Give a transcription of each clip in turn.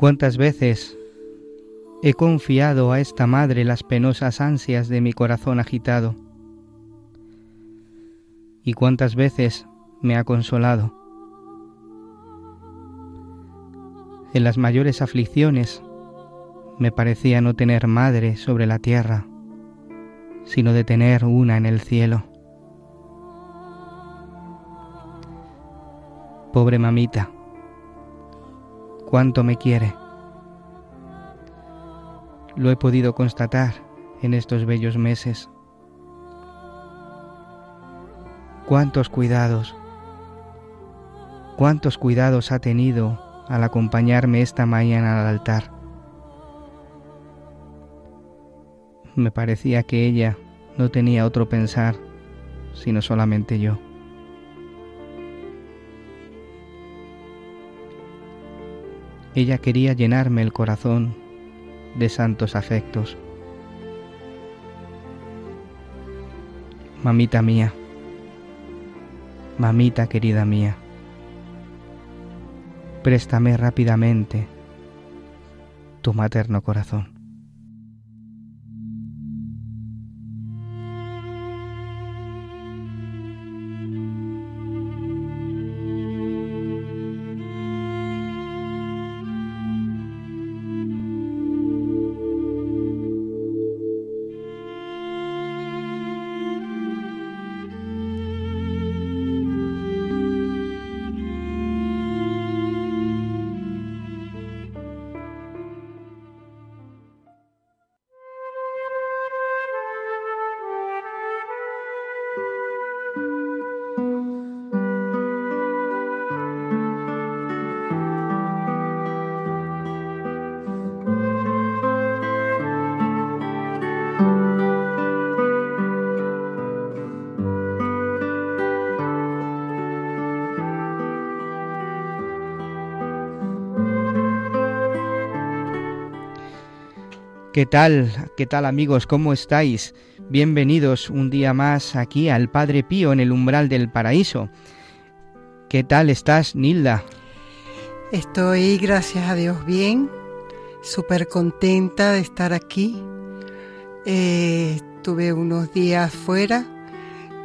¿Cuántas veces he confiado a esta madre las penosas ansias de mi corazón agitado? ¿Y cuántas veces me ha consolado? En las mayores aflicciones me parecía no tener madre sobre la tierra, sino de tener una en el cielo. Pobre mamita, cuánto me quiere. Lo he podido constatar en estos bellos meses. Cuántos cuidados, cuántos cuidados ha tenido al acompañarme esta mañana al altar. Me parecía que ella no tenía otro pensar, sino solamente yo. Ella quería llenarme el corazón de santos afectos. Mamita mía, mamita querida mía, préstame rápidamente tu materno corazón. ¿Qué tal? ¿Qué tal amigos? ¿Cómo estáis? Bienvenidos un día más aquí al Padre Pío en el umbral del paraíso. ¿Qué tal estás, Nilda? Estoy, gracias a Dios, bien, súper contenta de estar aquí. Eh, tuve unos días fuera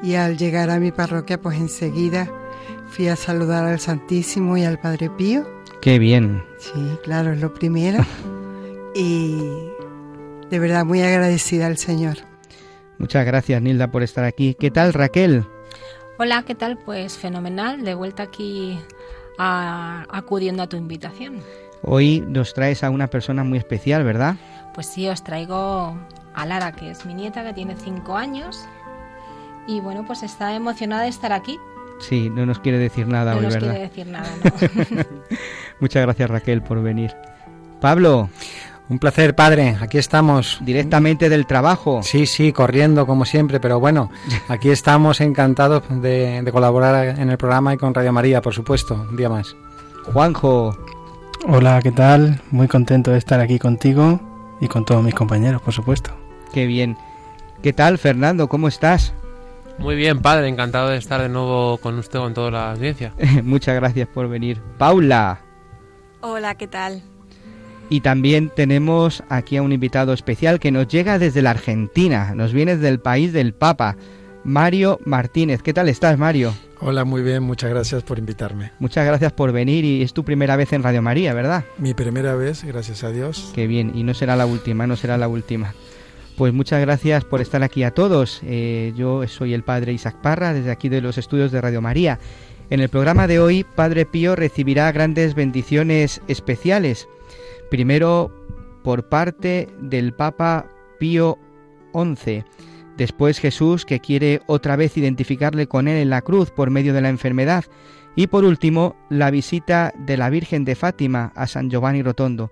y al llegar a mi parroquia, pues enseguida fui a saludar al Santísimo y al Padre Pío. Qué bien. Sí, claro, es lo primero. y de verdad muy agradecida al Señor. Muchas gracias, Nilda, por estar aquí. ¿Qué tal, Raquel? Hola, ¿qué tal? Pues fenomenal, de vuelta aquí a- acudiendo a tu invitación. Hoy nos traes a una persona muy especial, ¿verdad? Pues sí, os traigo a Lara, que es mi nieta, que tiene cinco años. Y bueno, pues está emocionada de estar aquí. Sí, no nos quiere decir nada no hoy, nos ¿verdad? quiere decir nada, ¿no? Muchas gracias, Raquel, por venir. Pablo, Un placer, padre. Aquí estamos. directamente del trabajo. Sí, sí, corriendo como siempre, pero bueno, aquí estamos encantados de, de colaborar en el programa y con Radio María, por supuesto, un día más. Juanjo, Hola, ¿qué tal? Muy contento de estar aquí contigo y con todos mis compañeros, por supuesto. qué bien. ¿Qué tal, Fernando? ¿Cómo estás? Muy bien, padre, encantado de estar de nuevo con usted, con toda la audiencia. Muchas gracias por venir. Paula. Hola, ¿qué tal? Y también tenemos aquí a un invitado especial que nos llega desde la Argentina, nos viene del país del Papa, Mario Martínez. ¿Qué tal estás, Mario? Hola, muy bien, muchas gracias por invitarme. Muchas gracias por venir y es tu primera vez en Radio María, ¿verdad? Mi primera vez, gracias a Dios. Qué bien, y no será la última, no será la última. Pues muchas gracias por estar aquí a todos. Eh, yo soy el Padre Isaac Parra, desde aquí de los estudios de Radio María. En el programa de hoy, Padre Pío recibirá grandes bendiciones especiales. Primero, por parte del Papa Pío XI. Después Jesús, que quiere otra vez identificarle con él en la cruz por medio de la enfermedad. Y por último, la visita de la Virgen de Fátima a San Giovanni Rotondo.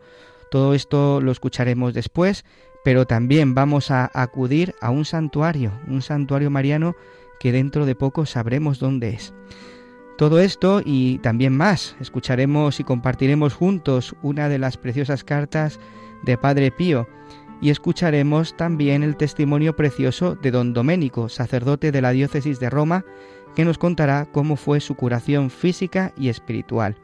Todo esto lo escucharemos después, pero también vamos a acudir a un santuario, un santuario mariano que dentro de poco sabremos dónde es. Todo esto y también más, escucharemos y compartiremos juntos una de las preciosas cartas de Padre Pío y escucharemos también el testimonio precioso de don Doménico, sacerdote de la diócesis de Roma, que nos contará cómo fue su curación física y espiritual.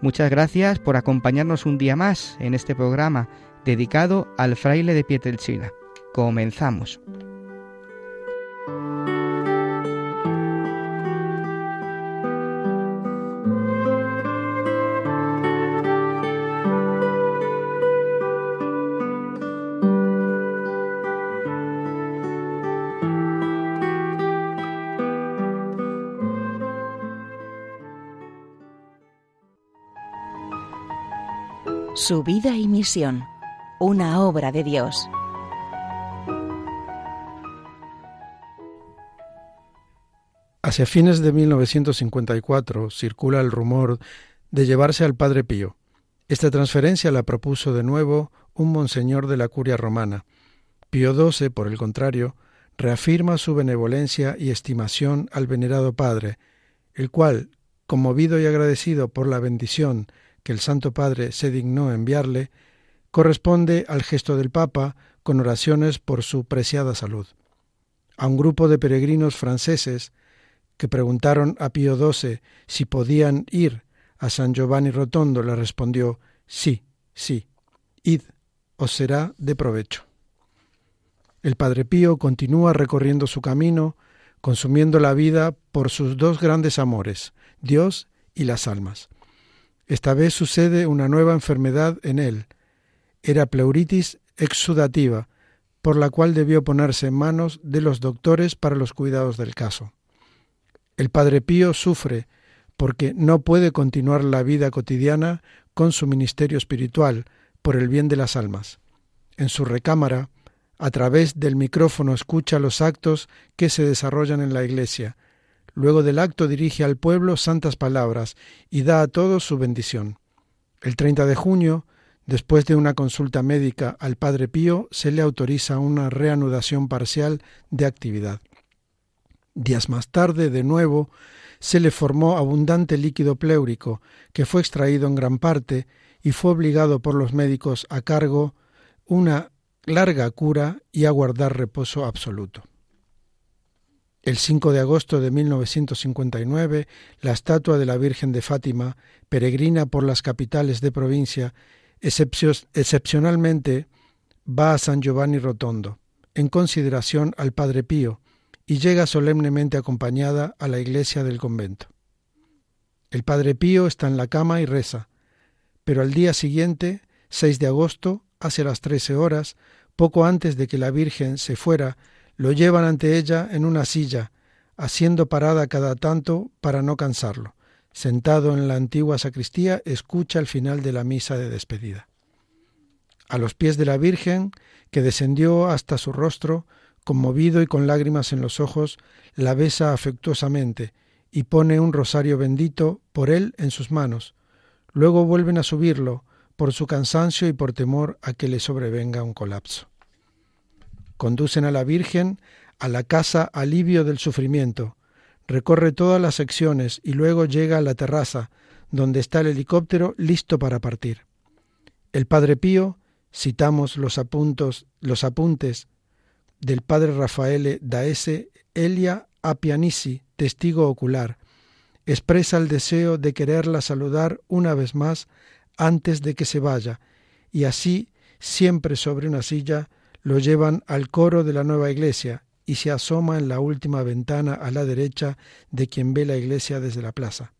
Muchas gracias por acompañarnos un día más en este programa dedicado al fraile de Pietrelcina. Comenzamos. Su vida y misión una obra de Dios. Hacia fines de 1954 circula el rumor de llevarse al Padre Pío. Esta transferencia la propuso de nuevo un monseñor de la curia romana. Pío XII, por el contrario, reafirma su benevolencia y estimación al venerado Padre, el cual, conmovido y agradecido por la bendición que el Santo Padre se dignó enviarle, corresponde al gesto del Papa con oraciones por su preciada salud. A un grupo de peregrinos franceses que preguntaron a Pío XII si podían ir a San Giovanni Rotondo, le respondió sí, sí, id, os será de provecho. El Padre Pío continúa recorriendo su camino, consumiendo la vida por sus dos grandes amores, Dios y las almas. Esta vez sucede una nueva enfermedad en él, era pleuritis exudativa, por la cual debió ponerse en manos de los doctores para los cuidados del caso. El Padre Pío sufre porque no puede continuar la vida cotidiana con su ministerio espiritual por el bien de las almas. En su recámara, a través del micrófono escucha los actos que se desarrollan en la iglesia. Luego del acto dirige al pueblo santas palabras y da a todos su bendición. El 30 de junio Después de una consulta médica al Padre Pío, se le autoriza una reanudación parcial de actividad. Días más tarde, de nuevo, se le formó abundante líquido pleúrico, que fue extraído en gran parte y fue obligado por los médicos a cargo una larga cura y a guardar reposo absoluto. El 5 de agosto de 1959, la estatua de la Virgen de Fátima, peregrina por las capitales de provincia, excepcionalmente va a San Giovanni Rotondo, en consideración al Padre Pío, y llega solemnemente acompañada a la iglesia del convento. El Padre Pío está en la cama y reza, pero al día siguiente, 6 de agosto, hacia las trece horas, poco antes de que la Virgen se fuera, lo llevan ante ella en una silla, haciendo parada cada tanto para no cansarlo sentado en la antigua sacristía, escucha el final de la misa de despedida. A los pies de la Virgen, que descendió hasta su rostro, conmovido y con lágrimas en los ojos, la besa afectuosamente y pone un rosario bendito por él en sus manos. Luego vuelven a subirlo, por su cansancio y por temor a que le sobrevenga un colapso. Conducen a la Virgen a la casa alivio del sufrimiento, recorre todas las secciones y luego llega a la terraza, donde está el helicóptero listo para partir. El Padre Pío, citamos los, apuntos, los apuntes del Padre Rafael Daese Elia Apianisi, testigo ocular, expresa el deseo de quererla saludar una vez más antes de que se vaya, y así, siempre sobre una silla, lo llevan al coro de la nueva iglesia, y se asoma en la última ventana a la derecha de quien ve la iglesia desde la plaza.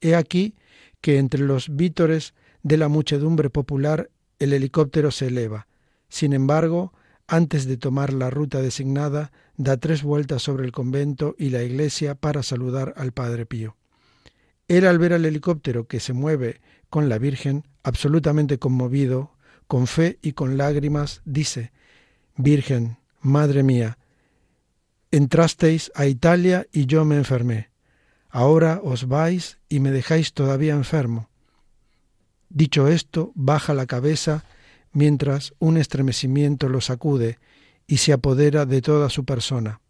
He aquí que entre los vítores de la muchedumbre popular el helicóptero se eleva. Sin embargo, antes de tomar la ruta designada, da tres vueltas sobre el convento y la iglesia para saludar al Padre Pío. Él al ver al helicóptero que se mueve con la Virgen, absolutamente conmovido, con fe y con lágrimas, dice, Virgen, Madre mía, entrasteis a Italia y yo me enfermé. Ahora os vais y me dejáis todavía enfermo. Dicho esto, baja la cabeza mientras un estremecimiento lo sacude y se apodera de toda su persona.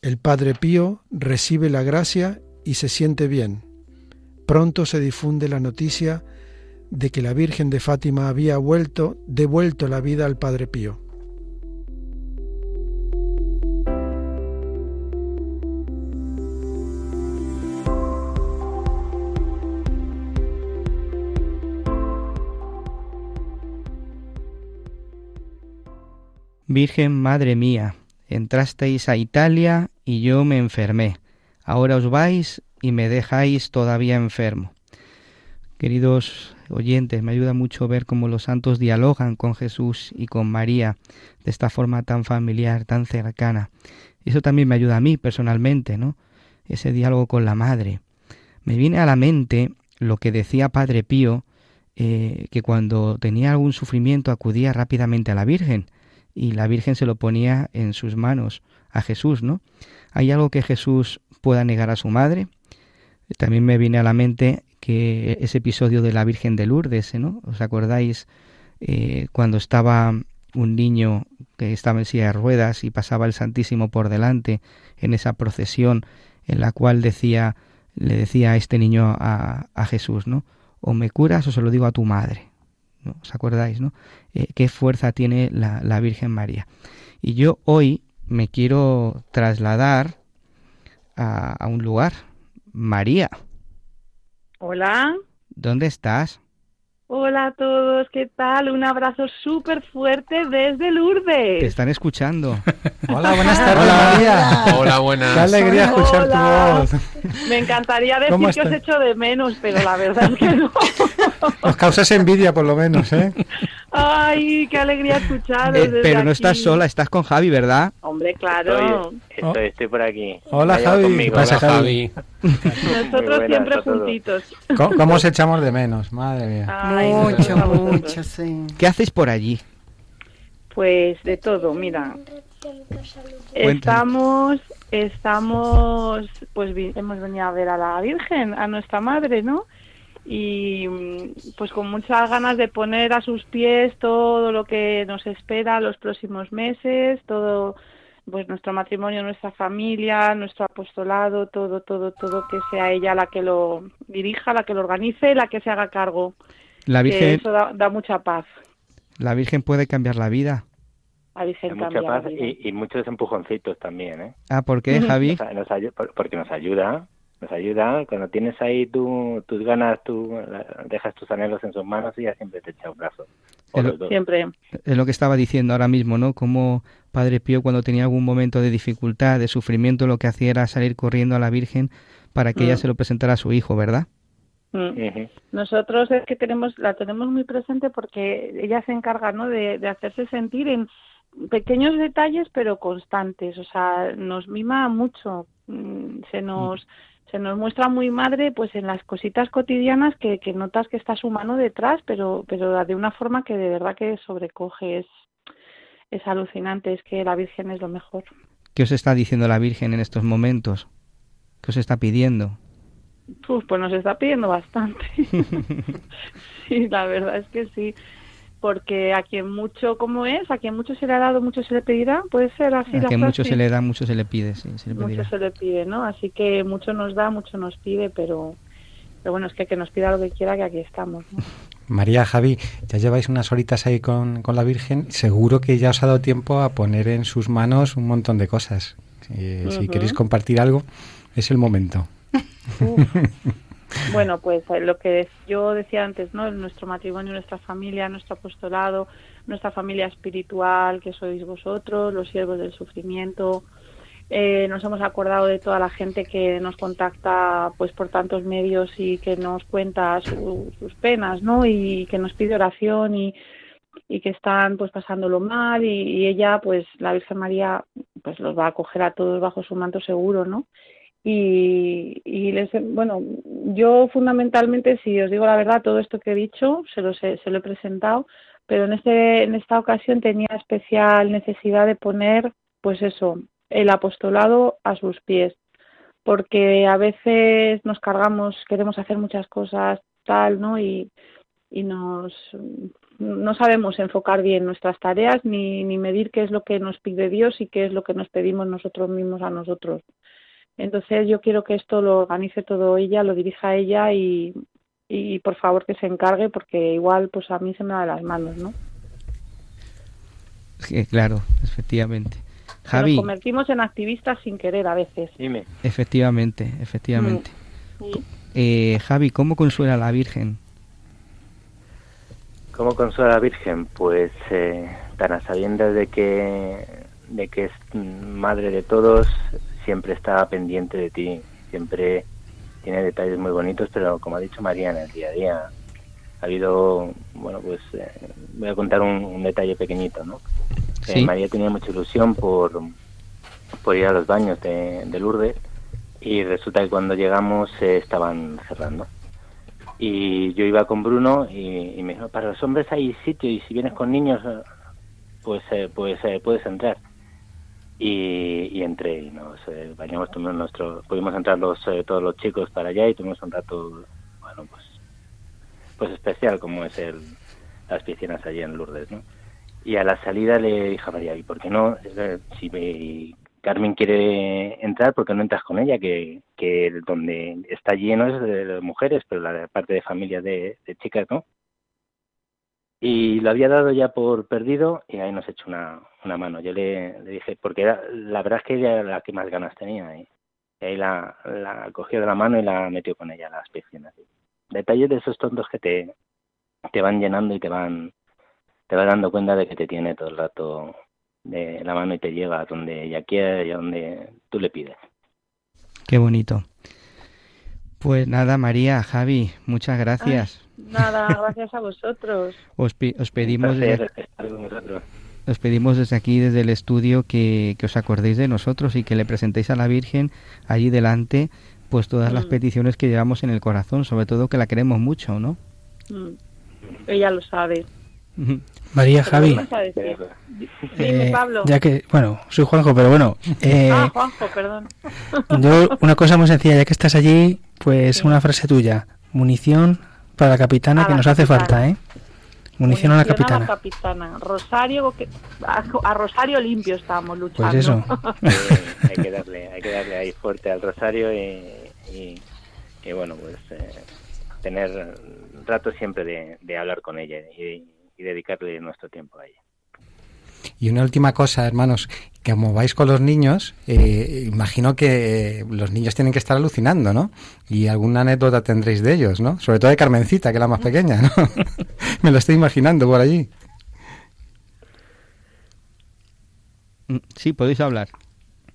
El Padre Pío recibe la gracia y se siente bien. Pronto se difunde la noticia de que la Virgen de Fátima había vuelto, devuelto la vida al Padre Pío. Virgen Madre mía, entrasteis a Italia y yo me enfermé. Ahora os vais y me dejáis todavía enfermo. Queridos oyentes, me ayuda mucho ver cómo los santos dialogan con Jesús y con María de esta forma tan familiar, tan cercana. Eso también me ayuda a mí personalmente, ¿no? Ese diálogo con la Madre. Me viene a la mente lo que decía Padre Pío, eh, que cuando tenía algún sufrimiento acudía rápidamente a la Virgen y la Virgen se lo ponía en sus manos a Jesús, ¿no? ¿Hay algo que Jesús pueda negar a su madre? También me viene a la mente que ese episodio de la Virgen de Lourdes, ¿no? ¿Os acordáis eh, cuando estaba un niño que estaba en silla de ruedas y pasaba el Santísimo por delante en esa procesión en la cual decía, le decía a este niño a, a Jesús, ¿no? O me curas o se lo digo a tu madre. ¿no? ¿Os acordáis, no? Eh, qué fuerza tiene la, la, Virgen María. Y yo hoy me quiero trasladar a, a un lugar. María. Hola. ¿Dónde estás? Hola a todos, ¿qué tal? Un abrazo súper fuerte desde Lourdes. Te están escuchando. Hola, buenas tardes, Hola. María. Hola, buenas. Qué alegría escuchar Hola. tu voz. Me encantaría decir que estás? os echo de menos, pero la verdad es que no. Nos causas envidia, por lo menos, ¿eh? Ay, qué alegría escucharos. Eh, pero no aquí. estás sola, estás con Javi, ¿verdad? Hombre, claro. Estoy, estoy, estoy por aquí. Hola, Vaya Javi. conmigo. ¿Qué pasa, Hola, Javi? Nosotros siempre juntitos. ¿Cómo, cómo os echamos de menos? Madre mía. Ay, mucho, mucho, sí. ¿Qué hacéis por allí? Pues de todo, mira. Estamos, estamos, pues hemos venido a ver a la Virgen, a nuestra madre, ¿no? Y mm, pues con muchas ganas de poner a sus pies todo lo que nos espera los próximos meses, todo, pues nuestro matrimonio, nuestra familia, nuestro apostolado, todo, todo, todo, que sea ella la que lo dirija, la que lo organice, la que se haga cargo. La Que Virgen, eso da, da mucha paz. la Virgen puede cambiar la vida. La Virgen Mucha cambia la paz vida. y, y muchos empujoncitos también, ¿eh? Ah, ¿por qué, Javi? Porque nos ayuda, nos ayuda. Cuando tienes ahí tu, tus ganas, tú dejas tus anhelos en sus manos y ella siempre te echa un brazo. Siempre. Es lo que estaba diciendo ahora mismo, ¿no? Como Padre Pío cuando tenía algún momento de dificultad, de sufrimiento, lo que hacía era salir corriendo a la Virgen para que ella Mm. se lo presentara a su hijo, ¿verdad? Mm. Nosotros es que tenemos, la tenemos muy presente porque ella se encarga, ¿no? De, de hacerse sentir en pequeños detalles pero constantes. O sea, nos mima mucho. Mm, Se nos, se nos muestra muy madre, pues en las cositas cotidianas que, que notas que está su mano detrás, pero, pero de una forma que de verdad que sobrecoge. Es, es alucinante. Es que la Virgen es lo mejor. ¿Qué os está diciendo la Virgen en estos momentos? ¿Qué os está pidiendo? Uf, pues nos está pidiendo bastante. sí, la verdad es que sí. Porque a quien mucho, como es? A quien mucho se le ha dado, mucho se le pedirá. Puede ser así a la mucho se le da, mucho se le pide, sí, se le Mucho se le pide, ¿no? Así que mucho nos da, mucho nos pide, pero, pero bueno, es que que nos pida lo que quiera, que aquí estamos. ¿no? María, Javi, ya lleváis unas horitas ahí con, con la Virgen. Seguro que ya os ha dado tiempo a poner en sus manos un montón de cosas. Si, queréis compartir algo, es el momento. Bueno, pues eh, lo que yo decía antes, ¿no? Nuestro matrimonio, nuestra familia, nuestro apostolado, nuestra familia espiritual, que sois vosotros, los siervos del sufrimiento. Eh, nos hemos acordado de toda la gente que nos contacta pues por tantos medios y que nos cuenta su- sus penas, ¿no? Y que nos pide oración y, que están pues pasándolo mal y, y ella pues la Virgen María pues los va a acoger a todos bajo su manto seguro, ¿no? Y, y les, bueno, yo fundamentalmente, si os digo la verdad, todo esto que he dicho se lo, se, se lo he presentado, pero en, este, en esta ocasión tenía especial necesidad de poner, pues eso, el apostolado a sus pies, porque a veces nos cargamos, queremos hacer muchas cosas, tal, ¿no? Y, y nos no sabemos enfocar bien nuestras tareas ni, ni medir qué es lo que nos pide Dios y qué es lo que nos pedimos nosotros mismos a nosotros. Entonces yo quiero que esto lo organice todo ella, lo dirija ella y, y por favor que se encargue porque igual pues a mí se me va de las manos, ¿no? Sí, claro, efectivamente. Nos Javi, convertimos en activistas sin querer a veces. Dime. efectivamente, efectivamente. Sí. Eh, Javi, ¿cómo consuela a la Virgen? ¿Cómo consuela a la Virgen? Pues eh, tan a sabiendas de que, de que es madre de todos, siempre está pendiente de ti, siempre tiene detalles muy bonitos, pero como ha dicho María en el día a día, ha habido, bueno, pues eh, voy a contar un, un detalle pequeñito, ¿no? Eh. María tenía mucha ilusión por, por ir a los baños de, de Lourdes y resulta que cuando llegamos eh, estaban cerrando. Y yo iba con Bruno y, y me dijo, para los hombres hay sitio y si vienes con niños, pues eh, pues eh, puedes entrar. Y, y entré y nos eh, bañamos, tuvimos nuestro, pudimos entrar los, eh, todos los chicos para allá y tuvimos un rato, bueno, pues, pues especial como es el, las piscinas allí en Lourdes, ¿no? Y a la salida le dije a María, ¿y por qué no? Si me- Carmen quiere entrar, ¿por qué no entras con ella? Que, que donde está lleno es de mujeres, pero la parte de familia de chicas, ¿no? Y lo había dado ya por perdido y ahí nos echó una, una mano. Yo le, le dije, porque era, la verdad es que ella era la que más ganas tenía. Y, y ahí la, la cogió de la mano y la metió con ella a las piscinas. Detalles de esos tontos que te, te van llenando y te van, te vas dando cuenta de que te tiene todo el rato de la mano y te lleva a donde ella quiere y a donde tú le pides. Qué bonito. Pues nada, María, Javi, muchas gracias. Nada, gracias a vosotros. Os, pi- os pedimos placer desde, os pedimos desde aquí, desde el estudio, que, que os acordéis de nosotros y que le presentéis a la Virgen allí delante, pues todas las Mm. peticiones que llevamos en el corazón, sobre todo que la queremos mucho, ¿no? Mm. Ella lo sabe. María, Pero Javi, eh, Pablo. ya que, bueno, soy Juanjo, pero bueno, eh, Ah, Juanjo, perdón. yo una cosa muy sencilla, ya que estás allí, pues una frase tuya, munición para la capitana A que la nos hace falta, ¿eh? Munición a la Munición capitana. capitana. Rosario, a, a Rosario limpio estábamos luchando. Pues eso. Hay que darle, hay que darle ahí fuerte al rosario y, y, y bueno, pues eh, tener rato siempre de, de hablar con ella y, y dedicarle nuestro tiempo a ella. Y una última cosa, hermanos, que como vais con los niños, eh, imagino que eh, los niños tienen que estar alucinando, ¿no? Y alguna anécdota tendréis de ellos, ¿no? Sobre todo de Carmencita, que es la más pequeña, ¿no? Me lo estoy imaginando por allí. Mm, Sí, podéis hablar.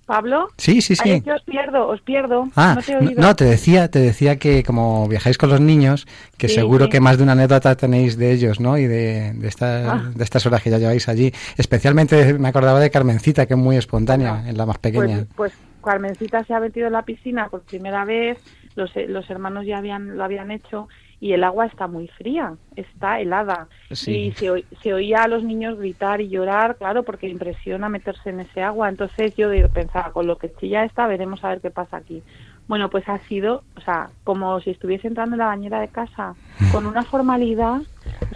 ¿Pablo? Sí, sí, sí. Ay, es que os pierdo, os pierdo. Ah, no te he no, oído. no, te decía, te decía que como viajáis con los niños, que Sí, seguro sí. que más de una anécdota tenéis de ellos, ¿no? Y de, de, estas, Ah. de estas horas que ya lleváis allí. Especialmente me acordaba de Carmencita, que es muy espontánea, es la más pequeña. Pues, pues Carmencita se ha metido en la piscina por primera vez, los, los hermanos ya habían, lo habían hecho y el agua está muy fría, está helada. Sí. Y se, se oía a los niños gritar y llorar, claro, porque impresiona meterse en ese agua. Entonces yo pensaba, con lo que chilla está, veremos a ver qué pasa aquí. Bueno, pues ha sido, o sea, como si estuviese entrando en la bañera de casa, con una formalidad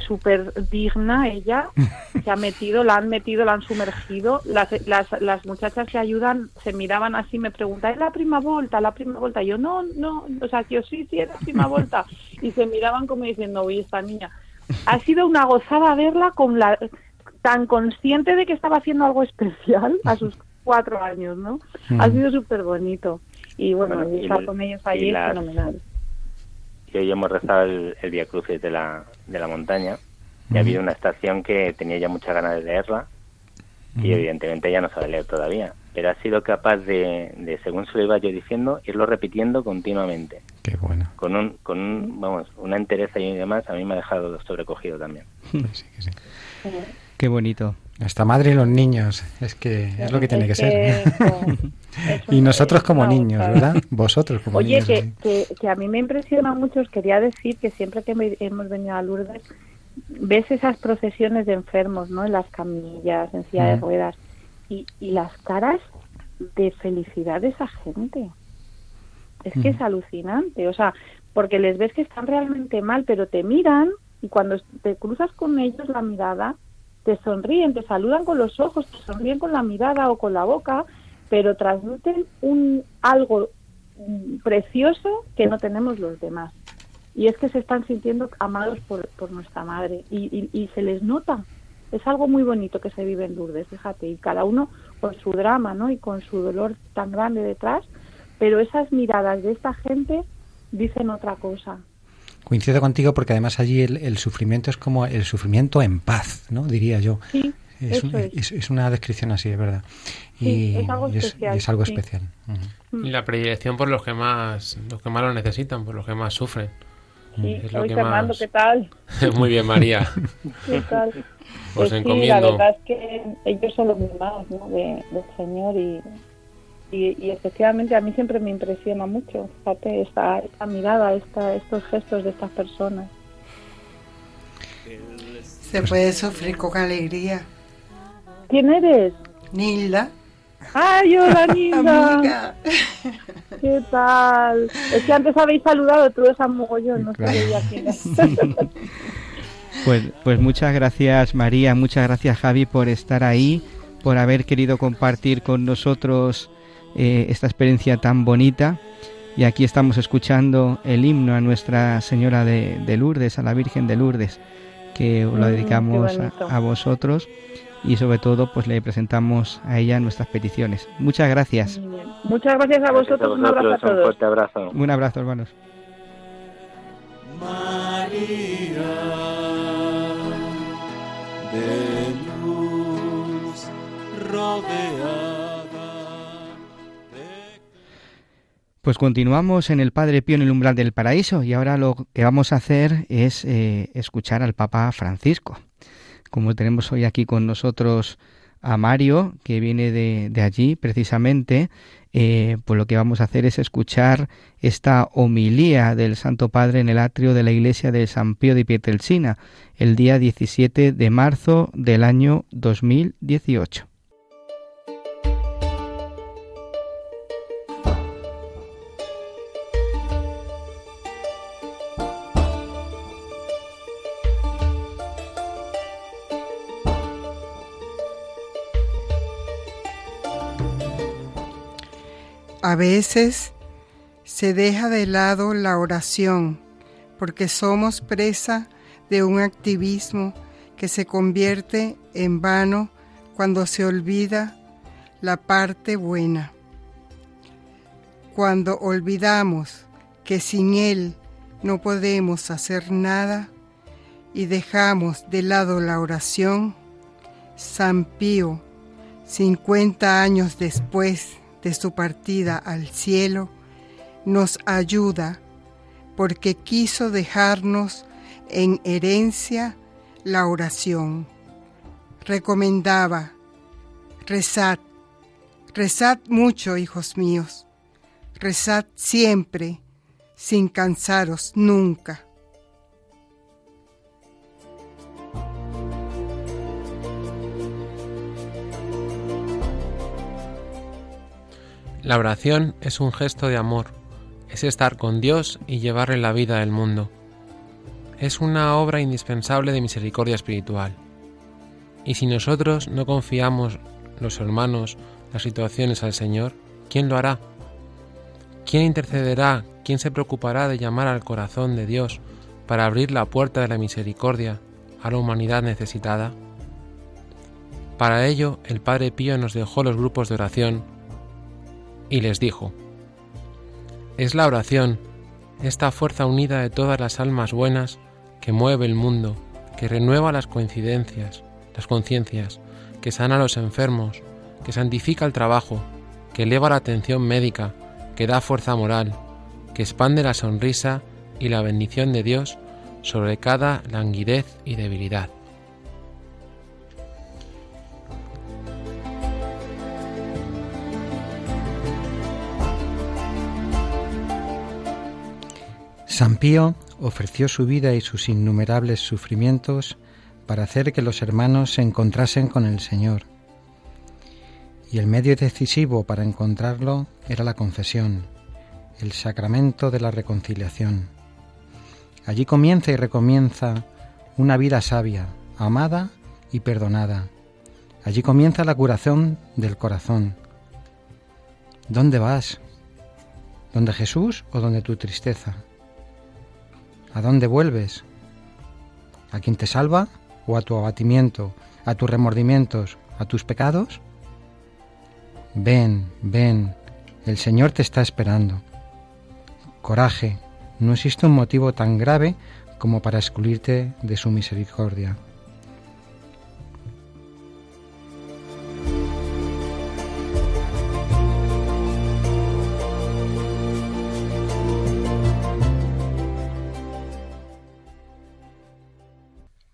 súper digna ella, se ha metido, la han metido, la han sumergido, las, las, las muchachas que ayudan se miraban así, me preguntan, ¿es la prima volta, la prima volta? Yo, no, no, o sea, yo sí, sí, es la prima volta. Y se miraban como diciendo, uy, esta niña. Ha sido una gozada verla con la tan consciente de que estaba haciendo algo especial a sus cuatro años, ¿no? Ha Mm. sido súper bonito. Y bueno, Bueno, y estar el- con ellos allí es las- fenomenal. Y hoy hemos rezado el, el Via Crucis de la, de la montaña y Ujú. ha habido una estación que tenía ya muchas ganas de leerla y evidentemente ella no sabe leer todavía, pero ha sido capaz de, de, según se lo iba yo diciendo, irlo repitiendo continuamente. Qué bueno. Con un, con un, vamos, una entereza y demás, a mí me ha dejado sobrecogido también. Sí, que sí. Qué bonito. Nuestra madre y los niños, es que es lo que tiene que ser. y nosotros como niños. ¿verdad? Vosotros como Oye, niños. que, sí. que, que a mí me impresiona mucho, os quería decir que siempre que hemos venido a Lourdes, ves esas procesiones de enfermos, ¿no? En las camillas, en silla de Ujú. ruedas, y, y las caras de felicidad de esa gente. Es que es alucinante, o sea, porque les ves que están realmente mal, pero te miran y cuando te cruzas con ellos la mirada, te sonríen, te saludan con los ojos, te sonríen con la mirada o con la boca, pero transmiten un algo mm, precioso que no tenemos los demás. Y es que se están sintiendo amados por, por nuestra madre y, y- y se les nota. Es algo muy bonito que se vive en Lourdes, fíjate, y cada uno con su drama, ¿no? Y con su dolor tan grande detrás, pero esas miradas de esta gente dicen otra cosa. Coincido contigo porque además allí el, el sufrimiento es como el sufrimiento en paz, ¿no? Diría yo. Sí, Es, un- es. es- es una descripción así, es verdad. Sí, y, es algo y es, especial, y es algo sí. especial. Ujú. Y la predilección por los que más los que más lo necesitan, por los que más sufren. Sí, Es lo Hoy que Fernando, más- ¿qué tal? Muy bien, María. ¿Qué tal? Os Pues sí, la verdad es que ellos son los mimados ¿no? de, del Señor y, y, y efectivamente a mí siempre me impresiona mucho, fíjate, esta, esta mirada, esta, estos gestos de estas personas. Se puede sufrir con alegría. ¿Quién eres? Nilda. ¡Ay, hola, Nilda! Amiga. ¿Qué tal? Es que antes habéis saludado tú esa mogollón, no Claro. sabía quién es. Pues, pues muchas gracias María, muchas gracias Javi por estar ahí, por haber querido compartir con nosotros eh, esta experiencia tan bonita. Y aquí estamos escuchando el himno a Nuestra Señora de, de Lourdes, a la Virgen de Lourdes, que os lo Mm, dedicamos a, a vosotros y sobre todo pues le presentamos a ella nuestras peticiones. Muchas gracias. Muchas gracias a vosotros, un abrazo a vosotros, un todos. fuerte abrazo. Un abrazo hermanos. María de luz rodeada. Pues continuamos en el Padre Pío en el umbral del paraíso y ahora lo que vamos a hacer es eh, escuchar al Papa Francisco. Como tenemos hoy aquí con nosotros a Mario, que viene de, allí precisamente, eh, pues lo que vamos a hacer es escuchar esta homilía del Santo Padre en el atrio de la iglesia de San Pío de Pietrelcina, el día 17 de marzo del año 2018. A veces se deja de lado la oración porque somos presa de un activismo que se convierte en vano cuando se olvida la parte buena. Cuando olvidamos que sin Él no podemos hacer nada y dejamos de lado la oración, San Pío, 50 años después de su partida al cielo, nos ayuda porque quiso dejarnos en herencia la oración. Recomendaba, rezad, rezad mucho, hijos míos, rezad siempre, sin cansaros nunca. La oración es un gesto de amor, es estar con Dios y llevarle la vida del mundo. Es una obra indispensable de misericordia espiritual. Y si nosotros no confiamos, los hermanos, las situaciones al Señor, ¿quién lo hará? ¿Quién intercederá? ¿Quién se preocupará de llamar al corazón de Dios para abrir la puerta de la misericordia a la humanidad necesitada? Para ello, el Padre Pío nos dejó los grupos de oración y les dijo, Es la oración, esta fuerza unida de todas las almas buenas que mueve el mundo, que renueva las coincidencias, las conciencias, que sana a los enfermos, que santifica el trabajo, que eleva la atención médica, que da fuerza moral, que expande la sonrisa y la bendición de Dios sobre cada languidez y debilidad. San Pío ofreció su vida y sus innumerables sufrimientos para hacer que los hermanos se encontrasen con el Señor. Y el medio decisivo para encontrarlo era la confesión, el sacramento de la reconciliación. Allí comienza y recomienza una vida sabia, amada y perdonada. Allí comienza la curación del corazón. ¿Dónde vas? ¿Dónde Jesús o donde tu tristeza? ¿A dónde vuelves? ¿A quien te salva o a tu abatimiento, a tus remordimientos, a tus pecados? Ven, ven, el Señor te está esperando. Coraje, no existe un motivo tan grave como para excluirte de su misericordia.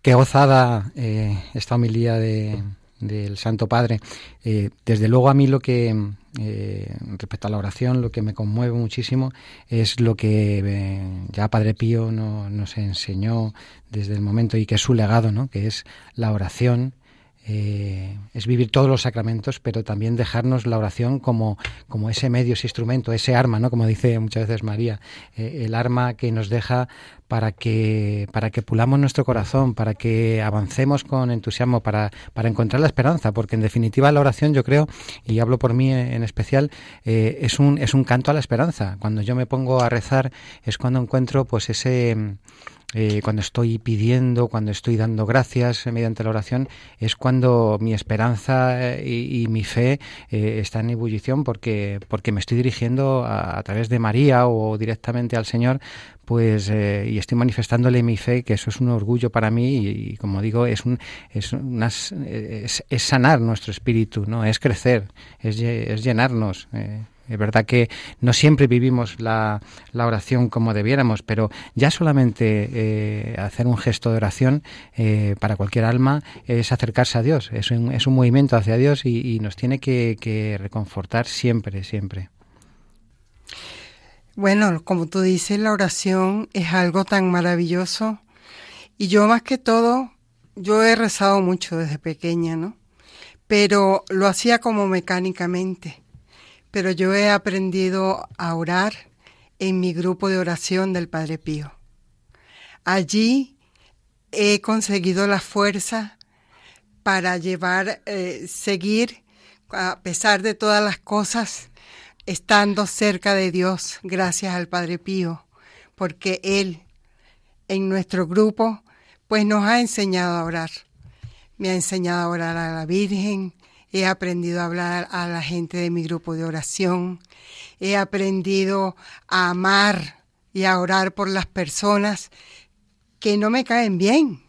Qué gozada eh, esta homilía de, del Santo Padre. Eh, desde luego a mí lo que, eh, respecto a la oración, lo que me conmueve muchísimo es lo que eh, ya Padre Pío no, nos enseñó desde el momento y que es su legado, ¿no? que es la oración eh, es vivir todos los sacramentos, pero también dejarnos la oración como, como ese medio, ese instrumento, ese arma, ¿no? Como dice muchas veces María, eh, el arma que nos deja para que, para que pulamos nuestro corazón, para que avancemos con entusiasmo, para, para encontrar la esperanza, porque en definitiva la oración yo creo, y hablo por mí en especial, eh, es, un, es un canto a la esperanza. Cuando yo me pongo a rezar es cuando encuentro pues ese eh, cuando estoy pidiendo, cuando estoy dando gracias eh, mediante la oración, es cuando mi esperanza eh, y, mi fe está en ebullición porque, porque me estoy dirigiendo a, través de María o directamente al Señor, pues y estoy manifestándole mi fe, que eso es un orgullo para mí y, como digo, es, un, es, es, sanar nuestro espíritu, ¿no? es crecer, es, es llenarnos. Es verdad que no siempre vivimos la, oración como debiéramos, pero ya solamente eh, hacer un gesto de oración eh, para cualquier alma es acercarse a Dios, es un, es un movimiento hacia Dios y, nos tiene que, reconfortar siempre, siempre. Bueno, como tú dices, la oración es algo tan maravilloso y yo más que todo, yo he rezado mucho desde pequeña, ¿no? Pero lo hacía como mecánicamente pero yo he aprendido a orar en mi grupo de oración del Padre Pío. Allí he conseguido la fuerza para llevar, eh, seguir, a pesar de todas las cosas, estando cerca de Dios, gracias al Padre Pío, porque Él en nuestro grupo, pues nos ha enseñado a orar. Me ha enseñado a orar a la Virgen, he aprendido a hablar a la gente de mi grupo de oración, he aprendido a amar y a orar por las personas que no me caen bien,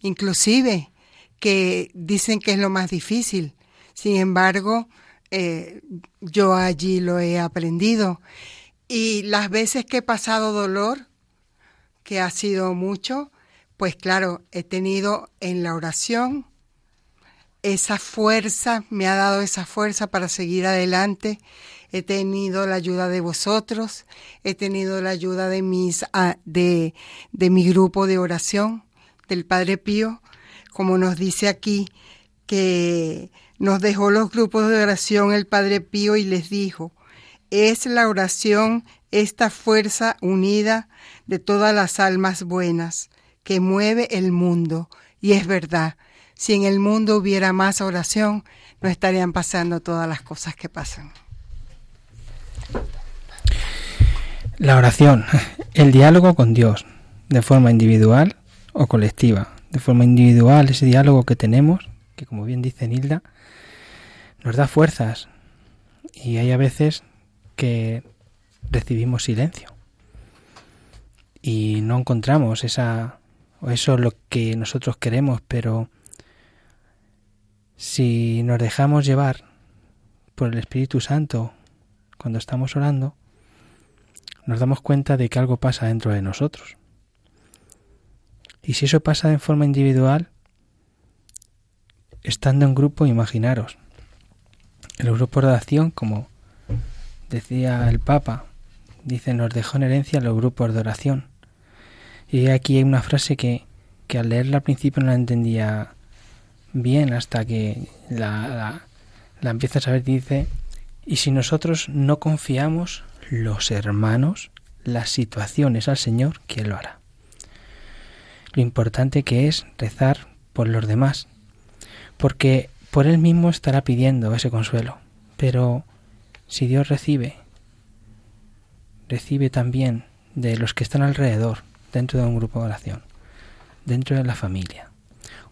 inclusive que dicen que es lo más difícil. Sin embargo, eh, yo allí lo he aprendido. Y las veces que he pasado dolor, que ha sido mucho, pues claro, he tenido en la oración esa fuerza, me ha dado esa fuerza para seguir adelante. He tenido la ayuda de vosotros, he tenido la ayuda de mis ah, de, de mi grupo de oración, del Padre Pío, como nos dice aquí, que nos dejó los grupos de oración el Padre Pío y les dijo, es la oración esta fuerza unida de todas las almas buenas que mueve el mundo. Y es verdad, si en el mundo hubiera más oración, no estarían pasando todas las cosas que pasan. La oración, el diálogo con Dios, de forma individual o colectiva. De forma individual, ese diálogo que tenemos, que como bien dice Nilda, nos da fuerzas. Y hay a veces que recibimos silencio. Y no encontramos esa, o eso es lo que nosotros queremos, pero si nos dejamos llevar por el Espíritu Santo cuando estamos orando, nos damos cuenta de que algo pasa dentro de nosotros. Y si eso pasa de forma individual, estando en grupo, imaginaros. El grupo de oración, como decía el Papa, dice, nos dejó en herencia los grupos de oración. Y aquí hay una frase que, que al leerla al principio no la entendía bien hasta que la, la, a ver, dice, y si nosotros no confiamos, los hermanos, las situaciones al Señor, ¿quién lo hará? Lo importante que es rezar por los demás, porque por Él mismo estará pidiendo ese consuelo. Pero si Dios recibe, recibe también de los que están alrededor, dentro de un grupo de oración, dentro de la familia,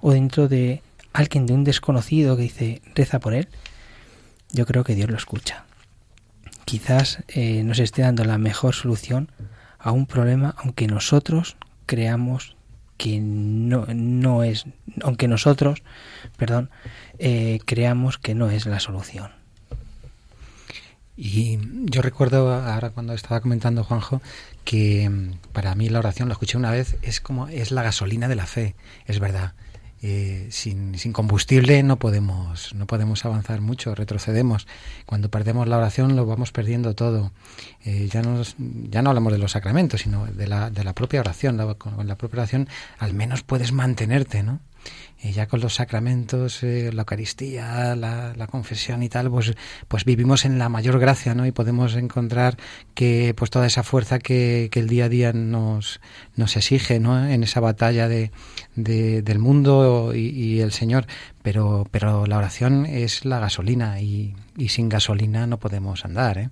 o dentro de alguien de un desconocido que dice reza por él, yo creo que Dios lo escucha. Quizás eh, nos esté dando la mejor solución a un problema, aunque nosotros creamos que no, no es, aunque nosotros, perdón, eh, creamos que no es la solución. Y yo recuerdo ahora cuando estaba comentando Juanjo que mm, para mí la oración, lo escuché una vez, es como es la gasolina de la fe, es verdad. Eh, sin, combustible no podemos no podemos avanzar mucho retrocedemos. Cuando perdemos la oración lo vamos perdiendo todo. Eh, ya no ya no hablamos de los sacramentos sino de la, de la propia oración. La, con la propia oración al menos puedes mantenerte no y ya con los sacramentos, eh, la Eucaristía, la, la, confesión y tal, pues, pues vivimos en la mayor gracia, ¿no? Y podemos encontrar que pues toda esa fuerza que, que el día a día nos, nos exige, ¿no? En esa batalla de, de del mundo y, y, el Señor. Pero, pero la oración es la gasolina y, y sin gasolina no podemos andar, ¿eh?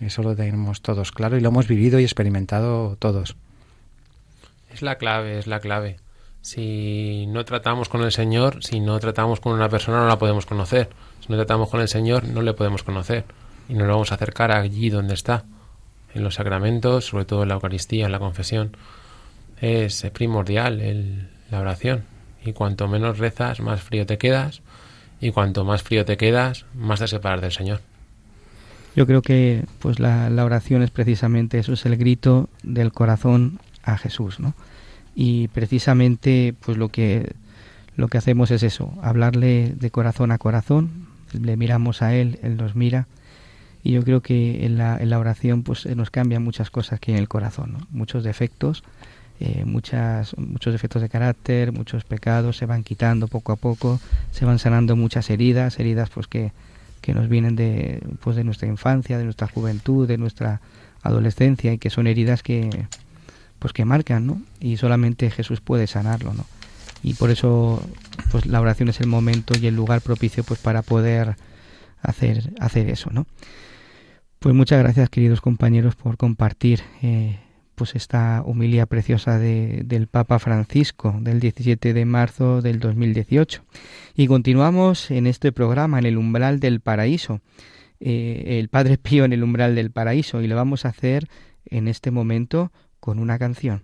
Eso lo tenemos todos claro y lo hemos vivido y experimentado todos. Es la clave, es la clave. Si no tratamos con el Señor, si no tratamos con una persona, no la podemos conocer. Si no tratamos con el Señor, no le podemos conocer. Y nos vamos a acercar allí donde está, en los sacramentos, sobre todo en la Eucaristía, en la confesión. Es primordial el, la oración. Y cuanto menos rezas, más frío te quedas. Y cuanto más frío te quedas, más te separas del Señor. Yo creo que pues la, la oración es precisamente eso, es el grito del corazón a Jesús, ¿no? Y precisamente pues lo que lo que hacemos es eso, hablarle de corazón a corazón, le miramos a él, él nos mira y yo creo que en la, en la oración pues nos cambian muchas cosas que en el corazón, muchos defectos, eh, muchas, muchos defectos de carácter, muchos pecados se van quitando poco a poco, se van sanando muchas heridas, heridas pues que, que nos vienen de, pues de nuestra infancia, de nuestra juventud, de nuestra adolescencia y que son heridas que, pues que marcan, ¿no? Y solamente Jesús puede sanarlo, ¿no? Y por eso pues la oración es el momento y el lugar propicio pues para poder hacer hacer eso, ¿no? Pues muchas gracias queridos compañeros por compartir eh, pues esta humilía preciosa de, del Papa Francisco del 17 de marzo del 2018 y continuamos en este programa en el umbral del paraíso eh, el Padre Pío en el umbral del paraíso y lo vamos a hacer en este momento con una canción.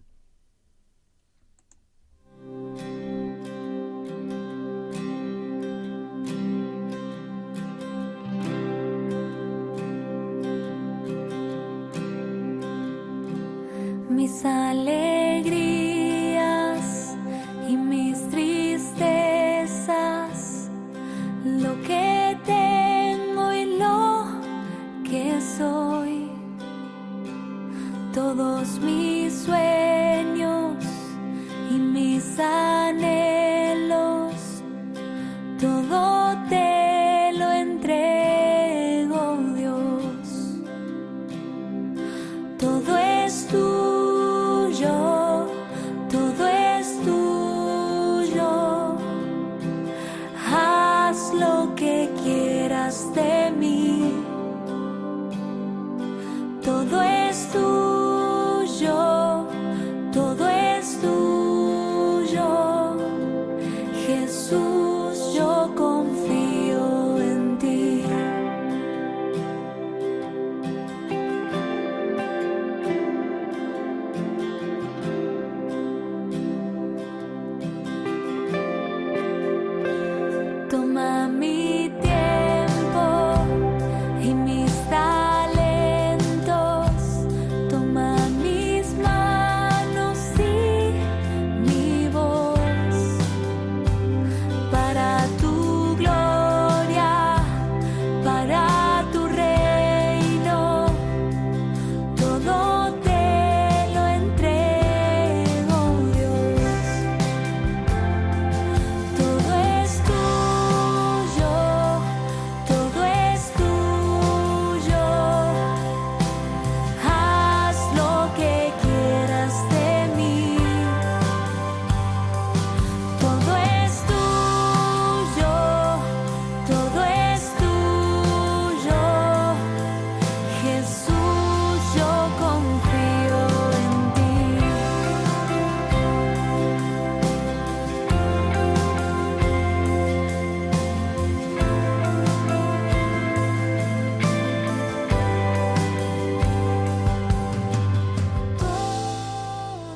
Mis alegrías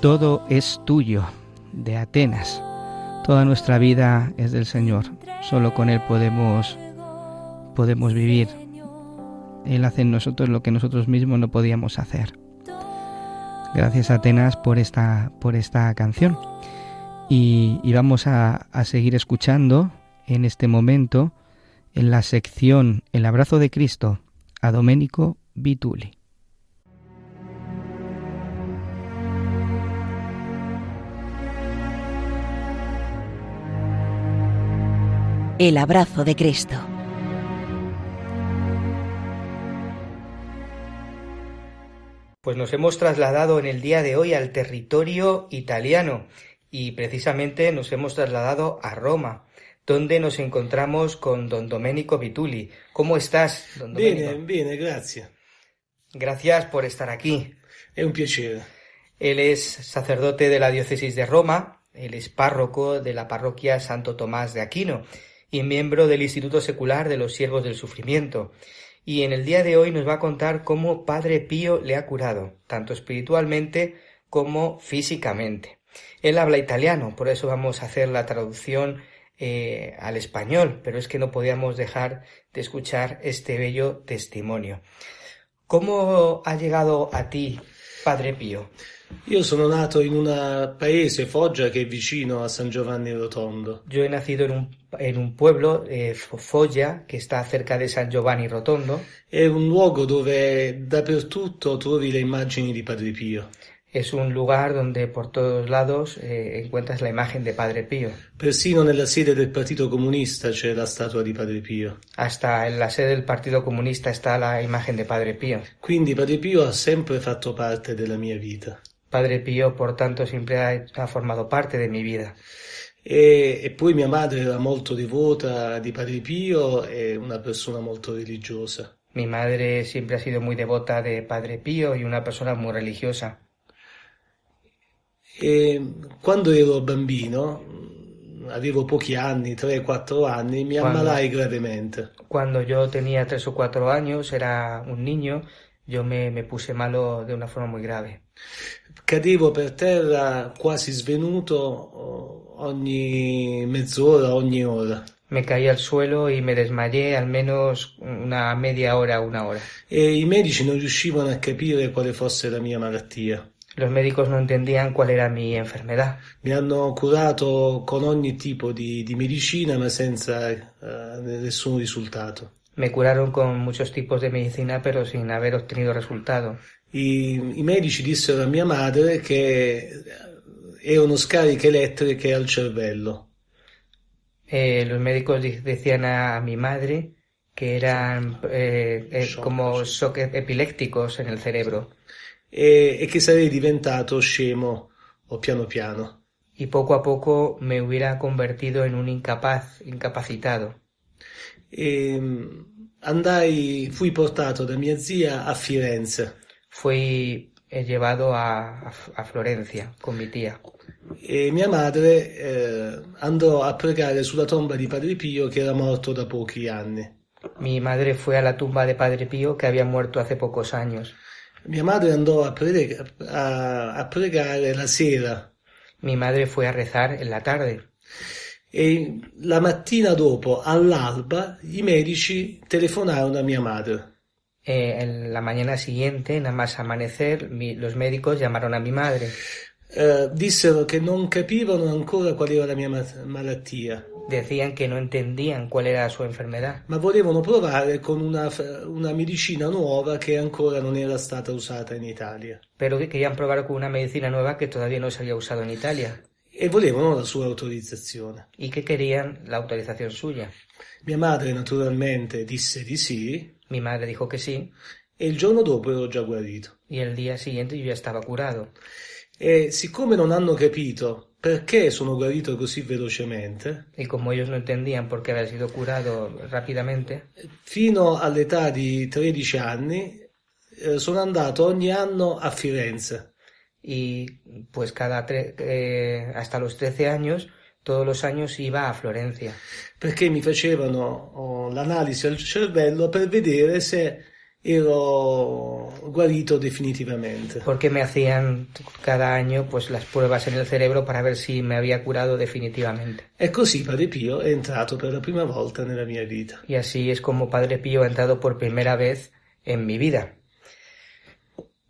todo es tuyo, de Atenas. Toda nuestra vida es del Señor. Solo con Él podemos, podemos vivir. Él hace en nosotros lo que nosotros mismos no podíamos hacer. Gracias Atenas por esta, por esta canción. Y, vamos a, a seguir escuchando en este momento en la sección El abrazo de Cristo a Domenico Vituli. El abrazo de Cristo. Pues nos hemos trasladado en el día de hoy al territorio italiano y precisamente nos hemos trasladado a Roma, donde nos encontramos con don Domenico Vituli. ¿Cómo estás, don Domenico? Bene, bene, grazie. Gracias por estar aquí. È un piacere. Él es sacerdote de la diócesis de Roma, él es párroco de la parroquia Santo Tomás de Aquino y miembro del Instituto Secular de los Siervos del Sufrimiento. Y en el día de hoy nos va a contar cómo Padre Pío le ha curado, tanto espiritualmente como físicamente. Él habla italiano, por eso vamos a hacer la traducción eh, al español, pero es que no podíamos dejar de escuchar este bello testimonio. ¿Cómo ha llegado a ti, Padre Pío? Io sono nato in un paese, Foggia, che è vicino a San Giovanni Rotondo. Yo he nacido en un, en un pueblo, eh, Foggia, que está cerca de San Giovanni Rotondo. È un luogo dove dappertutto trovi le immagini di Padre Pio. Es un lugar donde por todos lados eh, encuentras la imagen de Padre Pío. Persino nella sede del Partito Comunista c'è la statua di Padre Pio. Hasta en la sede del Partido Comunista está la imagen de Padre Pío. Quindi Padre Pio ha sempre fatto parte della mia vita. Padre Pío, por tanto, siempre ha, ha formado parte de mi vida. E, e poi mia madre era molto devota di Padre Pio e una persona molto religiosa. Mi madre siempre ha sido muy devota de Padre Pío y una persona muy religiosa. E quando ero bambino, avevo pochi anni, 3-4 anni, mi Quando? ammalai gravemente. Cuando yo tenía tres o cuatro años, era un niño, yo me, me puse malo de una forma muy grave. Cadevo per terra quasi svenuto oh, ogni mezz'ora, ogni ora. Me caí al suelo y me desmayé al menos una media hora, una hora. E i medici non riuscivano a capire quale fosse la mia malattia. Los médicos no entendían cuál era mi enfermedad. Mi hanno curato con ogni tipo di, di medicina ma senza eh, nessun risultato. Me curaron con muchos tipos de medicina, pero sin haber obtenido resultado. I, I medici dissero a mia madre che erano scariche elettriche al cervello. Eh, los médicos di- decían a, a mi madre que eran eh, eh, como shock epilépticos en el cerebro. E, e che sarei diventato scemo o piano piano. y poco a poco me hubiera convertido en un incapaz, incapacitado. E andai, fui portato da mia zia a Firenze Fui eh, llevado a, a, a Florencia con mi tía. e mia madre eh, andò a pregare sulla tomba di Padre Pio che era morto da pochi anni. Mi madre fue a la tumba de Padre Pío que había muerto hace pocos años. Mia madre andò a, prega- a- a pregare la sera Mi madre fue a rezar en la tarde e la mattina dopo, all'alba, i medici telefonarono a mia madre. Eh, en la mañana siguiente, nada más amanecer, mi- los médicos llamaron a mi madre. Eh, dissero che non capivano ancora qual era la mia ma- malattia, Decían que no entendían cuál era su enfermedad, ma volevano provare con una, una medicina nuova che ancora non era stata usata in Italia pero que querían probar con una medicina nueva que todavía no se había usado en Italia e volevano la sua autorizzazione. y que querían la autorización suya. Mia madre naturalmente disse di sì Mi madre dijo que sí e il giorno dopo ero già guarito. y el día siguiente yo ya estaba curado. E siccome non hanno capito perché sono guarito così velocemente, Y como ellos no entendían por qué había sido curado rápidamente, fino all'età di 13 anni eh, sono andato ogni anno a Firenze. Y pues cada tre- eh, hasta los 13 años, todos los años iba a Florencia, perché mi facevano oh, l'analisi al cervello per vedere se ero guarito definitivamente. Porque me hacían cada año pues las pruebas en el cerebro para ver si me había curado definitivamente. E così Padre Pio è entrato per la prima volta nella mia vita. Y así es como Padre Pío ha entrado por primera vez en mi vida.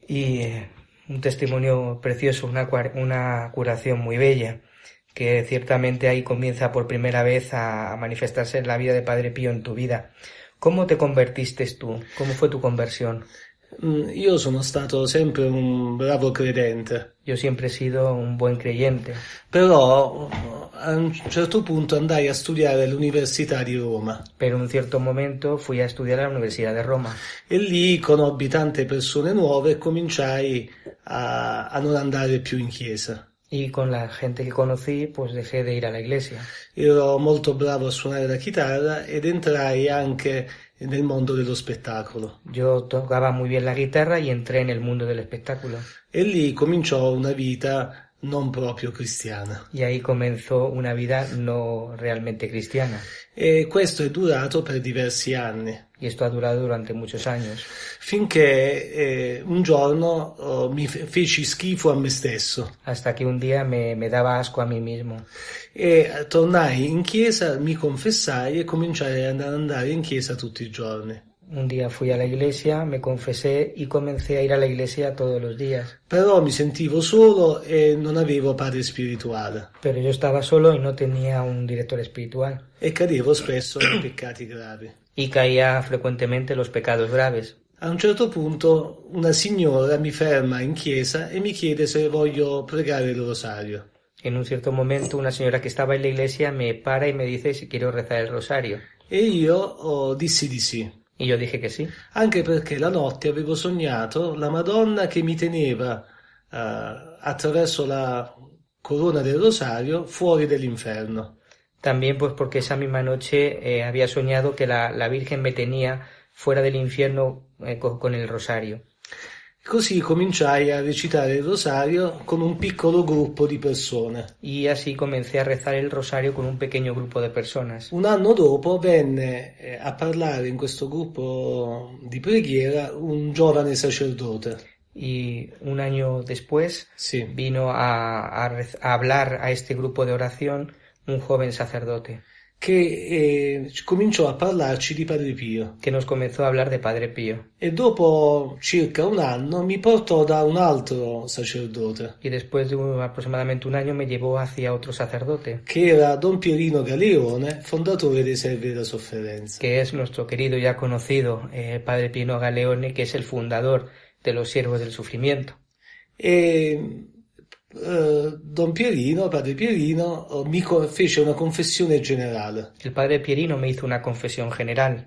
Y eh, un testimonio precioso, una curación muy bella, que ciertamente ahí comienza por primera vez a, a manifestarse en la vida de Padre Pío en tu vida. ¿Cómo te convertiste tú? ¿Cómo fue tu conversión? Mm, Io sono stato sempre un bravo credente, Yo siempre he sido un buen creyente, però a un certo punto andai a studiare all'Università di Roma pero en un cierto momento fui a estudiar a la Universidad de Roma e lì conobbi tante persone nuove e cominciai a, a non andare più in chiesa. Y con la gente que conocí pues dejé de ir a la iglesia. Ero molto bravo a suonare la chitarra ed entrai anche nel mondo dello spettacolo. Yo tocaba muy bien la guitarra y entré en el mundo del espectáculo. E lì cominciò una vita non proprio cristiana. Y ahí comenzó una vida no realmente cristiana. E questo è durato per diversi anni, Y esto ha durado durante muchos años. finché eh, un giorno oh, mi fe- feci schifo a me stesso Hasta que un día me, me daba asco a mí mismo. e eh, tornai in chiesa, mi confessai e cominciai ad andare in chiesa tutti i giorni. Un día fui a la iglesia, me confesé y comencé a ir a la iglesia todos los días. Però mi sentivo solo e non avevo padre spirituale Pero yo estaba solo y no tenía un director espiritual. e cadevo spesso nei peccati gravi. Y caía frecuentemente en los pecados graves. A un certo punto una signora mi ferma in chiesa e mi chiede se voglio pregare il rosario. En un cierto momento una señora que estaba en la iglesia me para y me dice si quiero rezar el rosario. E io oh, dissi di sì, Y yo dije que sí. anche perché la notte avevo sognato la Madonna che mi teneva eh, attraverso la corona del rosario fuori dell'inferno. También pues porque esa misma noche eh, había soñado que la, la Virgen me tenía fuera del infierno eh, co- con el rosario. Così cominciai a recitare il rosario con un piccolo gruppo di persone. Y así comencé a rezar el rosario con un pequeño grupo de personas. Un anno dopo venne eh, a parlare in questo gruppo di preghiera un giovane sacerdote. Y un año después vino a, a hablar a este grupo de oración un joven sacerdote che eh, cominciò a parlarci di Padre Pio que nos comenzó a hablar de Padre Pío. e dopo circa un anno mi portò da un altro sacerdote Y después de un- aproximadamente un año me llevó hacia otro sacerdote, che era Don Pierino Galeone, fondatore dei Servi della Sofferenza. que es nuestro querido y ya conocido eh, Padre Pino Galeone, que es el fundador de los siervos del sufrimiento. E eh, Don Pierino, Padre Pierino, oh, mi fece una confessione generale El Padre Pierino me hizo una confesión general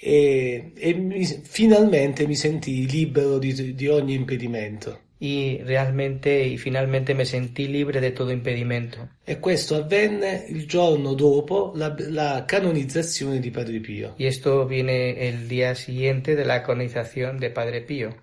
e, e mi- finalmente mi sentii libero di, di ogni impedimento. y realmente y finalmente me sentí libre de todo impedimento. E questo avvenne il giorno dopo la, la canonizzazione di Padre Pio. Y esto viene el día siguiente de la canonización de Padre Pío.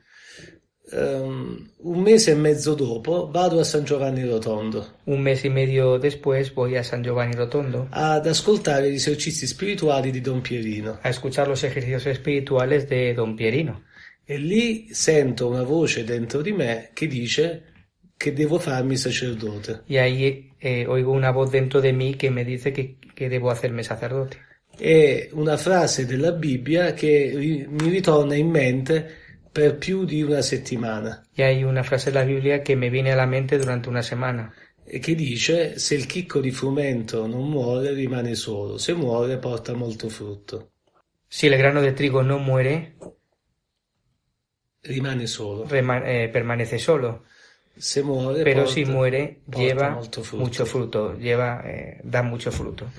Ehm, un mese e mezzo dopo vado a San Giovanni Rotondo Un mes y medio después voy a San Giovanni Rotondo ad ascoltare gli esercizi spirituali di Don Pierino a escuchar los ejercicios espirituales de Don Pierino. e lì sento una voce dentro di me che dice che devo farmi sacerdote. Y ahí eh, oigo una voz dentro de mí que me dice que, que debo hacerme sacerdote. È una frase della Bibbia che mi ritorna in mente per più di una settimana Y hay una frase de la Biblia que me viene a la mente durante una semana, e che dice se il chicco di frumento non muore rimane solo, se muore porta molto frutto. si el grano de trigo no muere, Rimane solo. rema- eh, permanece solo, Se muore pero porta- si porta lleva molto frutto. mucho fruto, lleva, eh, da mucho fruto.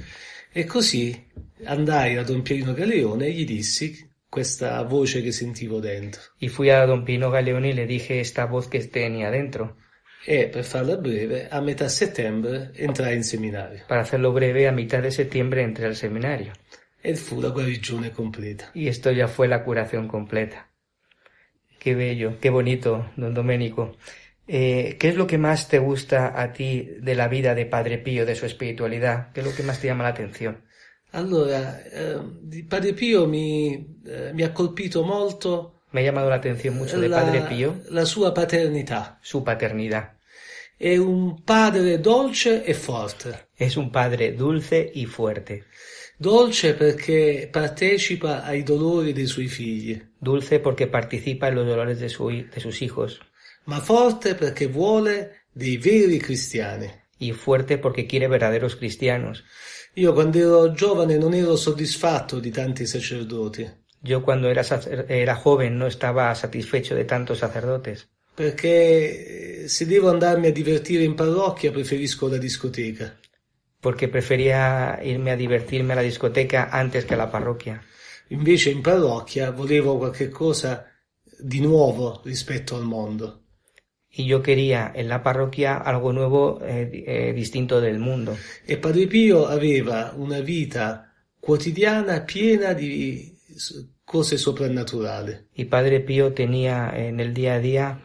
E così andai da Don Pierino Galeone e gli dissi questa voce che sentivo dentro. Y fui a don Pino Galeone y le dije esta voz que tenía dentro. E per farla breve, a metà settembre entrai in seminario Para hacerlo breve, a mitad de septiembre entré al seminario. e fu la guarigione completa. Y esto ya fue la curación completa. Qué bello, qué bonito, don Doménico. Eh, ¿Qué es lo que más te gusta a ti de la vida de Padre Pío, de su espiritualidad? ¿Qué es lo que más te llama la atención? Allora, eh, di Padre Pio mi, eh, mi ha colpito molto Me ha llamado la atención mucho de la, Padre Pío la sua paternità. su paternidad. È un padre dolce e forte. Es un padre dulce y fuerte. Dolce perché partecipa ai dolori dei suoi figli, Dulce porque participa en los dolores de, su de sus hijos. ma forte perché vuole dei veri cristiani. Y fuerte porque quiere verdaderos cristianos. Io quando ero giovane non ero soddisfatto di tanti sacerdoti, Yo cuando era, era joven no estaba satisfecho de tantos sacerdotes. perché eh, se devo andarmi a divertire in parrocchia preferisco la discoteca. porque prefería irme a divertirme a la discoteca antes que a la parroquia. Invece in parrocchia volevo qualche cosa di nuovo rispetto al mondo. Y yo quería en la parroquia algo nuevo, eh, eh, distinto del mundo. E Padre Pio aveva una vita quotidiana piena di cose soprannaturali. Y Padre Pío tenía en el día a día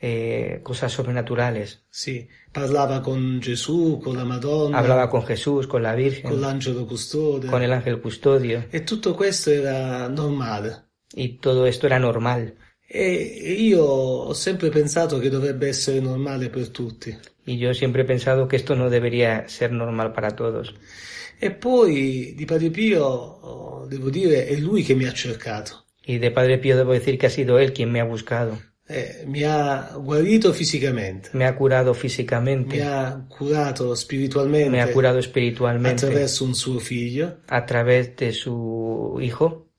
eh, cosas sobrenaturales. Sì, parlava con Gesù, con la Madonna, Hablaba con Jesús, con la Virgen, con l'angelo custode. con el ángel custodio. E tutto questo era normale. Y todo esto era normal. E io ho sempre pensato che dovrebbe essere normale per tutti. Y yo siempre he pensado que esto no debería ser normal para todos. E poi di Padre Pio, devo dire, è lui che mi ha cercato. Y de Padre Pío debo decir que ha sido él quien me ha buscado. Eh, mi ha guarito fisicamente, Me ha curado mi físicamente, ha curato spiritualmente me ha curado espiritualmente attraverso un suo figlio a través de su hijo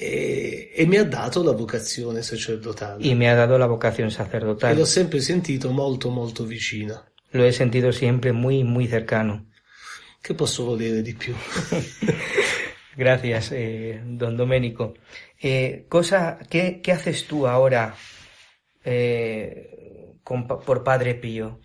e, e mi ha dato la vocazione sacerdotale. y me ha dado la vocación E sacerdotal. l'ho sempre sentito molto molto vicino. Lo he sentido siempre muy, muy cercano. Che posso volere di più? Gracias, eh, don Doménico. Eh, cosa, ¿qué, qué haces tú ahora eh, con por Padre Pío?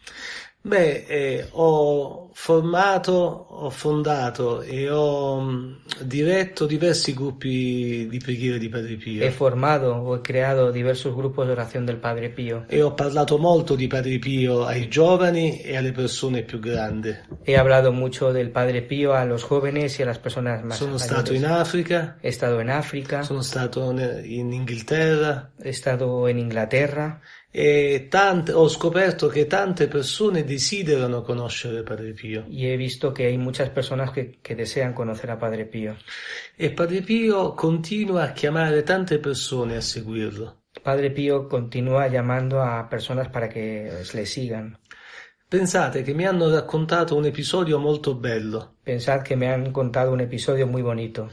Beh, eh, ho formato, ho fondato e ho mh, diretto diversi gruppi di preghiera di Padre Pio. He formado o he creado diversos grupos de oración del Padre Pío. E ho parlato molto di Padre Pio ai giovani e alle persone più grandi. He hablado mucho del Padre Pío a los jóvenes y a las personas más Sono stato in Africa, He estado en África, sono stato in Inghilterra he estado en Inglaterra e tante- ho scoperto che tante persone desiderano conoscere Padre Pio. y he visto que hay muchas personas que, que desean conocer a Padre Pío. E Padre Pio continua a chiamare tante persone a seguirlo. Padre Pío continúa llamando a personas para que le sigan. Pensate che mi hanno raccontato un episodio molto bello. Pensad que me han contado un episodio muy bonito.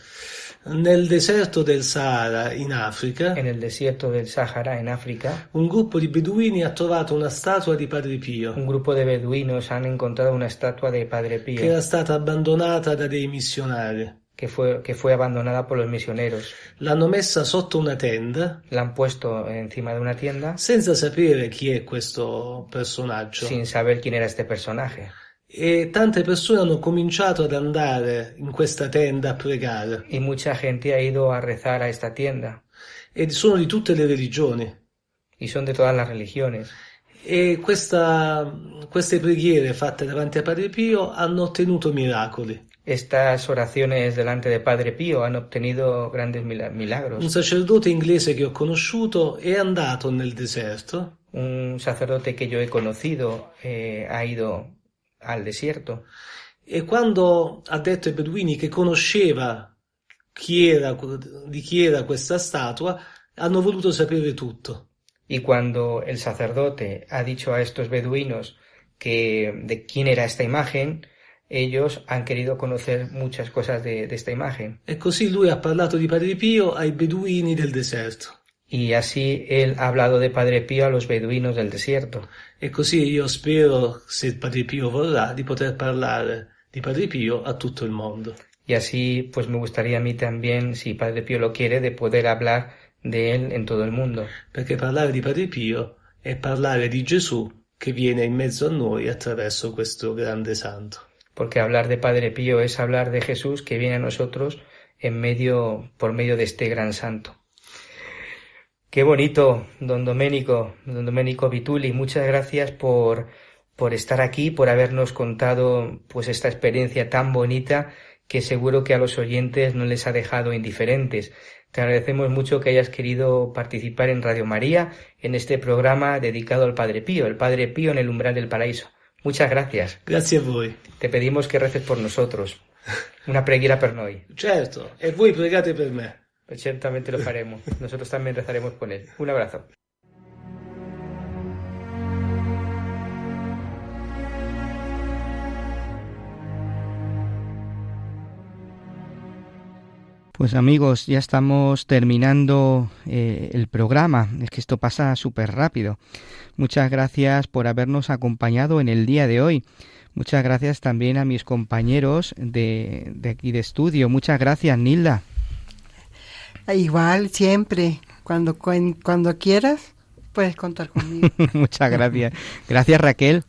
Nel deserto del Sahara, in Africa, En el desierto del Sáhara, en África, un gruppo di beduini ha trovato una statua di Padre Pio un grupo de beduinos han encontrado una estatua de Padre che Pío era stata abbandonata da dei missionari. que fue, que fue abandonada por los misioneros. L'hanno messa sotto una tenda La han puesto encima de una tienda senza sapere chi è questo personaggio. sin saber quién era este personaje. E tante persone hanno cominciato ad andare in questa tenda a pregare. Y mucha gente ha ido a rezar a esta tienda. E sono di tutte le religioni. Y son de todas las religiones. E questa- queste preghiere fatte davanti a Padre Pio hanno ottenuto miracoli. Estas oraciones delante de Padre Pío han obtenido grandes mila- milagros. Un sacerdote inglese che ho conosciuto è andato nel deserto Un sacerdote que yo he conocido eh, ha ido al desierto e quando ha detto ai beduini che conosceva chi era, di chi era questa statua, hanno voluto sapere tutto. y cuando el sacerdote ha dicho a estos beduinos que de quién era esta imagen, ellos han querido conocer muchas cosas de, de esta imagen. E così lui ha parlato di Padre Pio ai beduini del deserto. Y así él ha hablado de Padre Pío a los beduinos del desierto. E così io spero, se Padre Pio vorrà, di poter parlare di Padre Pio a tutto il mondo. Y así, pues me gustaría a mí también, si Padre Pío lo quiere, de poder hablar de él en todo el mundo. Perché parlare di Padre Pio è parlare di Gesù che viene in mezzo a noi attraverso questo grande santo. Porque hablar de Padre Pío es hablar de Jesús que viene a nosotros en medio, por medio de este gran santo. Qué bonito, don Doménico, don Doménico Vituli. Muchas gracias por, por estar aquí, por habernos contado pues esta experiencia tan bonita que seguro que a los oyentes no les ha dejado indiferentes. Te agradecemos mucho que hayas querido participar en Radio María en este programa dedicado al Padre Pío, el Padre Pío en el umbral del paraíso. Muchas gracias. Grazie a voi. Te pedimos que reces por nosotros. Una preghiera per noi. Certo, e voi pregate per me. Certamente lo faremos. Nosotros también rezaremos con él. Un abrazo. Pues amigos, ya estamos terminando eh, el programa. Es que esto pasa súper rápido. Muchas gracias por habernos acompañado en el día de hoy. Muchas gracias también a mis compañeros de, de aquí de estudio. Muchas gracias, Nilda. Igual, siempre. Cuando, cuen- cuando quieras, puedes contar conmigo. Muchas gracias. Gracias, Raquel.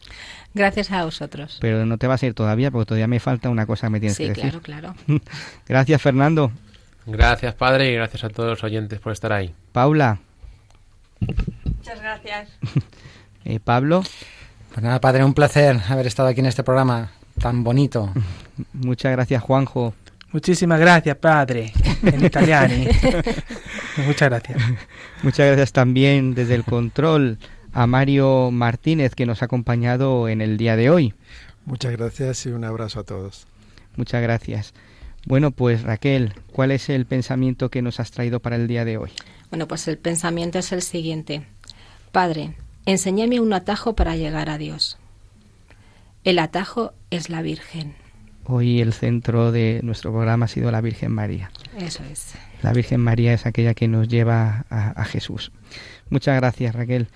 Gracias a vosotros. Pero no te vas a ir todavía porque todavía me falta una cosa que me tienes Sí, que decir. claro, claro. Gracias, Fernando. Gracias, Padre, y gracias a todos los oyentes por estar ahí. Paula. Muchas gracias. Eh, Pablo. Pues nada, padre, un placer haber estado aquí en este programa tan bonito. Muchas gracias, Juanjo. Muchísimas gracias, padre. En italiano. Muchas gracias. Muchas gracias también desde el control a Mario Martínez que nos ha acompañado en el día de hoy. Muchas gracias y un abrazo a todos. Muchas gracias. Bueno, pues Raquel, ¿cuál es el pensamiento que nos has traído para el día de hoy? Bueno, pues el pensamiento es el siguiente. Padre, enséñame un atajo para llegar a Dios. El atajo es la Virgen. Hoy el centro de nuestro programa ha sido la Virgen María. Eso es. La Virgen María es aquella que nos lleva a, a Jesús. Muchas gracias, Raquel.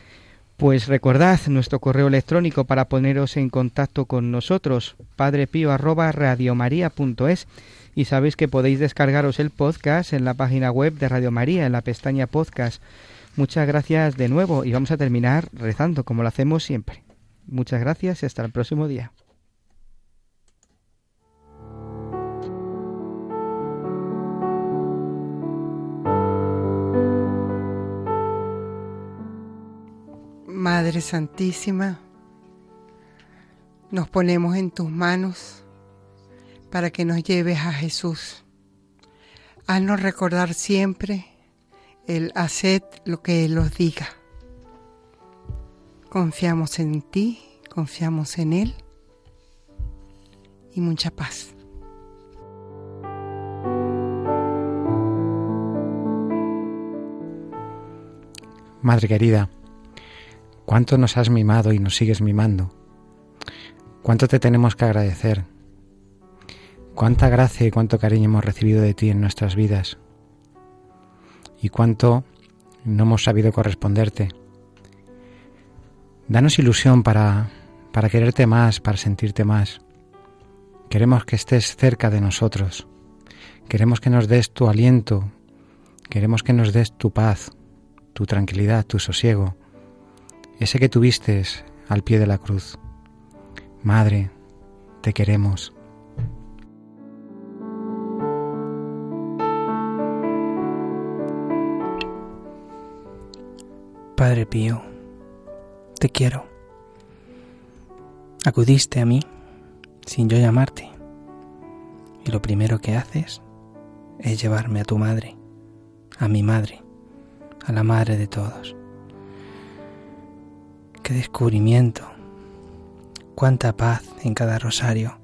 Pues recordad nuestro correo electrónico para poneros en contacto con nosotros, padrepío@radiomaria.es y sabéis que podéis descargaros el podcast en la página web de Radio María en la pestaña podcast. Muchas gracias de nuevo y vamos a terminar rezando como lo hacemos siempre. Muchas gracias y hasta el próximo día. Madre Santísima, nos ponemos en tus manos para que nos lleves a Jesús. Haznos recordar siempre el haced lo que Él os diga. Confiamos en ti, confiamos en Él y mucha paz. Madre querida, cuánto nos has mimado y nos sigues mimando. Cuánto te tenemos que agradecer. Cuánta gracia y cuánto cariño hemos recibido de ti en nuestras vidas. Y cuánto no hemos sabido corresponderte. Danos ilusión para, para quererte más, para sentirte más. Queremos que estés cerca de nosotros. Queremos que nos des tu aliento. Queremos que nos des tu paz, tu tranquilidad, tu sosiego, ese que tuviste al pie de la cruz. Madre, te queremos. Padre Pío, te quiero. Acudiste a mí sin yo llamarte. Y lo primero que haces es llevarme a tu madre, a mi madre, a la madre de todos. Qué descubrimiento, cuánta paz en cada rosario,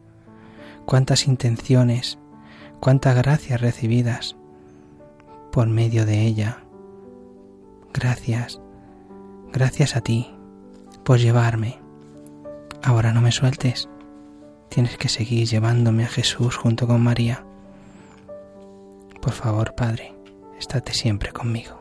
cuántas intenciones, cuántas gracias recibidas por medio de ella. Gracias, gracias a ti por llevarme. Ahora no me sueltes. Tienes que seguir llevándome a Jesús junto con María. Por favor, Padre, estate siempre conmigo.